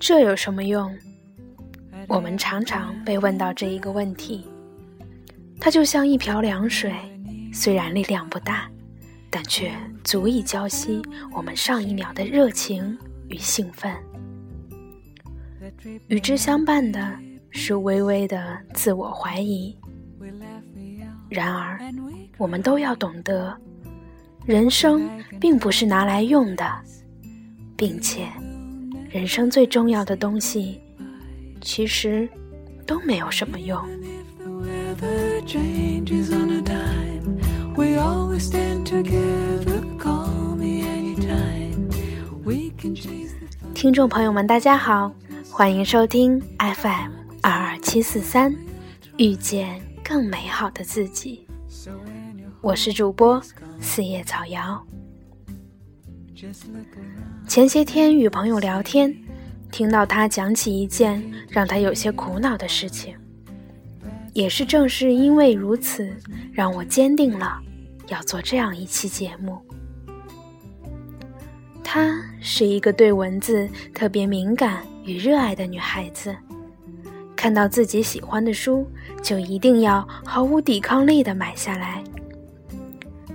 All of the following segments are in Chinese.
这有什么用？我们常常被问到这一个问题。它就像一瓢凉水，虽然力量不大，但却足以浇熄我们上一秒的热情与兴奋。与之相伴的是微微的自我怀疑。然而，我们都要懂得，人生并不是拿来用的，并且，人生最重要的东西，其实都没有什么用。听众朋友们，大家好，欢迎收听 FM 二二七四三，遇见。更美好的自己，我是主播四叶草瑶。前些天与朋友聊天，听到他讲起一件让他有些苦恼的事情，也是正是因为如此，让我坚定了要做这样一期节目。她是一个对文字特别敏感与热爱的女孩子。看到自己喜欢的书，就一定要毫无抵抗力地买下来。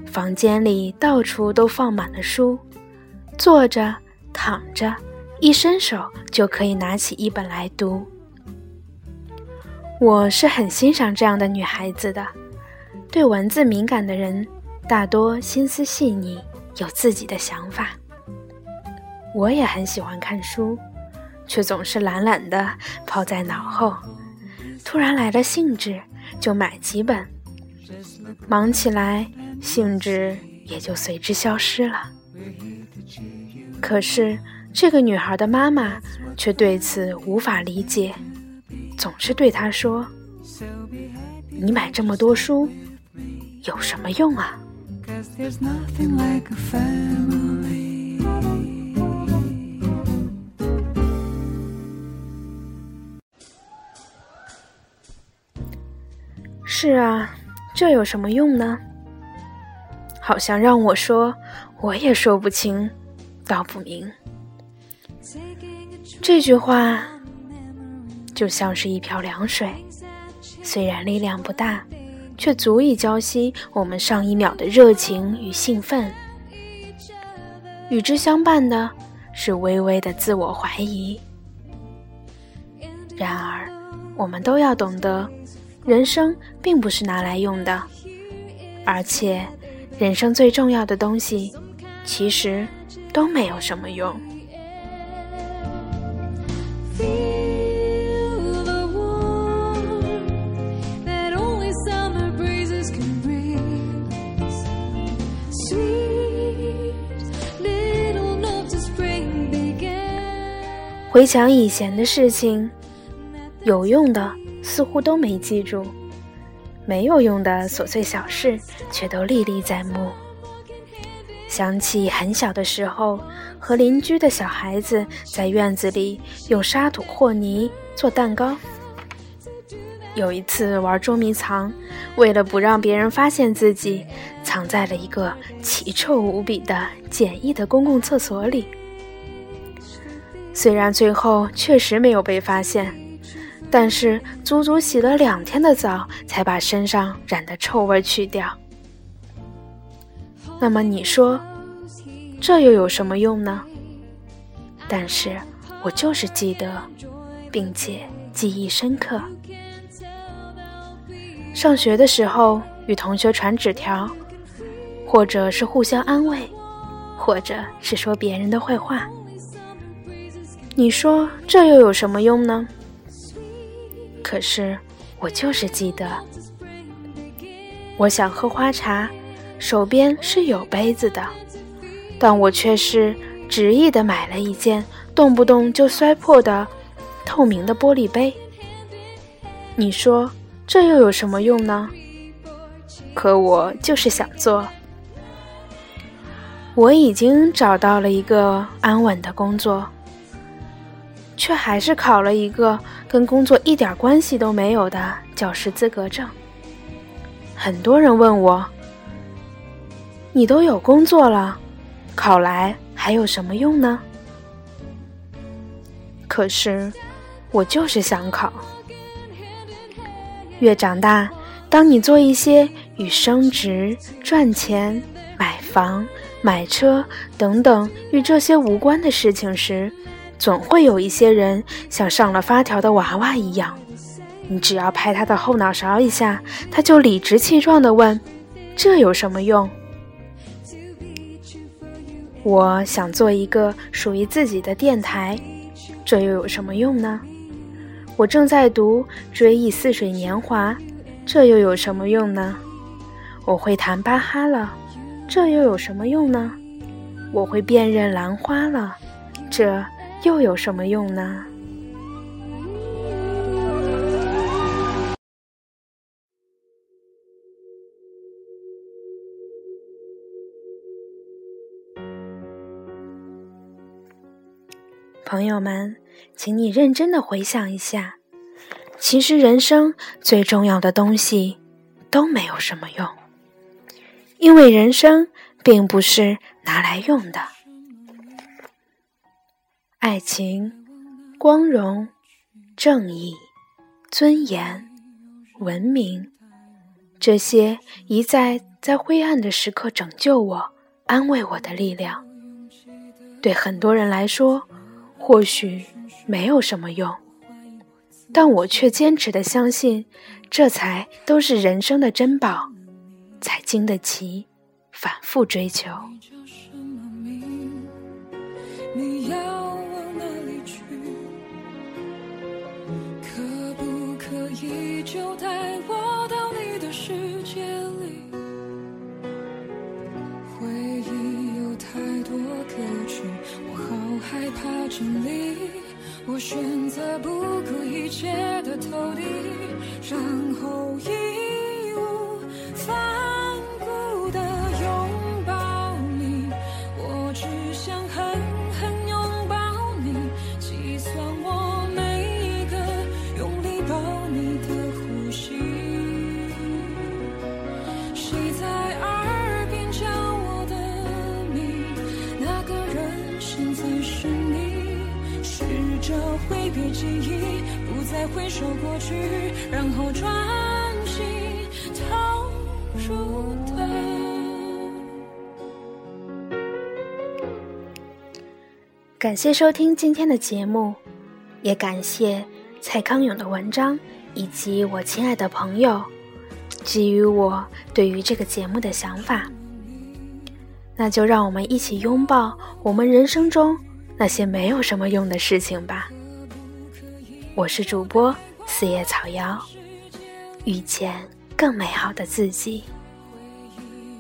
房间里到处都放满了书，坐着、躺着，一伸手就可以拿起一本来读。我是很欣赏这样的女孩子的。对文字敏感的人，大多心思细腻，有自己的想法。我也很喜欢看书。却总是懒懒的抛在脑后，突然来了兴致，就买几本。忙起来，兴致也就随之消失了。可是这个女孩的妈妈却对此无法理解，总是对她说：“你买这么多书，有什么用啊？”是啊，这有什么用呢？好像让我说，我也说不清，道不明。这句话就像是一瓢凉水，虽然力量不大，却足以浇熄我们上一秒的热情与兴奋。与之相伴的是微微的自我怀疑。然而，我们都要懂得。人生并不是拿来用的，而且，人生最重要的东西，其实都没有什么用。回想以前的事情，有用的。似乎都没记住，没有用的琐碎小事却都历历在目。想起很小的时候，和邻居的小孩子在院子里用沙土和泥做蛋糕。有一次玩捉迷藏，为了不让别人发现自己，藏在了一个奇臭无比的简易的公共厕所里。虽然最后确实没有被发现。但是足足洗了两天的澡，才把身上染的臭味去掉。那么你说，这又有什么用呢？但是我就是记得，并且记忆深刻。上学的时候与同学传纸条，或者是互相安慰，或者是说别人的坏话。你说这又有什么用呢？可是，我就是记得，我想喝花茶，手边是有杯子的，但我却是执意的买了一件动不动就摔破的透明的玻璃杯。你说这又有什么用呢？可我就是想做。我已经找到了一个安稳的工作。却还是考了一个跟工作一点关系都没有的教师资格证。很多人问我：“你都有工作了，考来还有什么用呢？可是，我就是想考。越长大，当你做一些与升职、赚钱、买房、买车等等与这些无关的事情时，总会有一些人像上了发条的娃娃一样，你只要拍他的后脑勺一下，他就理直气壮地问：“这有什么用？”我想做一个属于自己的电台。这又有什么用呢？我正在读《追忆似水年华》，这又有什么用呢？我会弹巴哈了，这又有什么用呢？我会辨认兰花了，这又有什么用呢？朋友们，请你认真的回想一下，其实人生最重要的东西都没有什么用，因为人生并不是拿来用的。爱情、光荣、正义、尊严、文明，这些一再在灰暗的时刻拯救我、安慰我的力量，对很多人来说。或许没有什么用，但我却坚持的相信，这才都是人生的珍宝，才经得起反复追求。好害怕整理。我选择不顾一切的投递，然后义无反顾的拥抱你。我只想狠狠拥抱你，计算我每一个用力抱你的呼吸。谁在耳人现在是你。试着挥别记忆，不再回首过去，然后专心投入的。感谢收听今天的节目，也感谢蔡康永的文章以及我亲爱的朋友给予我对于这个节目的想法。那就让我们一起拥抱我们人生中。那些没有什么用的事情吧。我是主播四叶草瑶，遇见更美好的自己。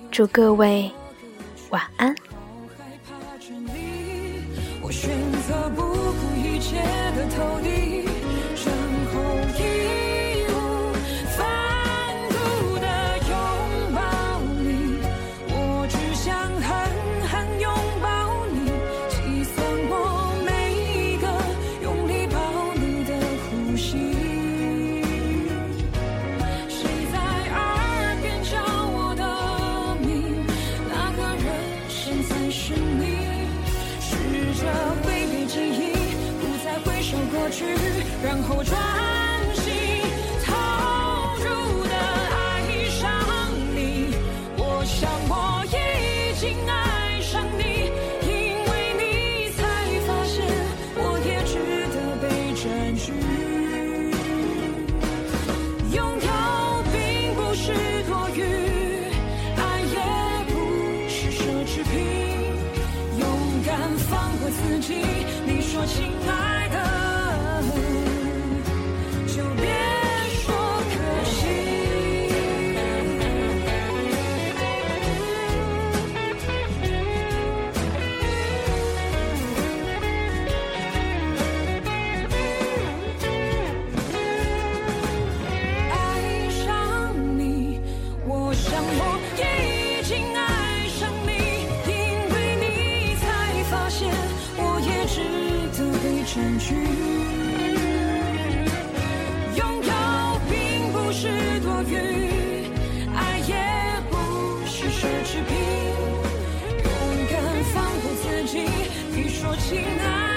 祝各位晚安。我选择不顾一切的投递。是你，试着挥别记忆，不再回首过去，然后专心投入的爱上你。我想我已经爱上你，因为你才发现我也值得被占据。你说，亲爱。占据，拥有并不是多余，爱也不是奢侈品，勇敢放过自己，你说亲爱。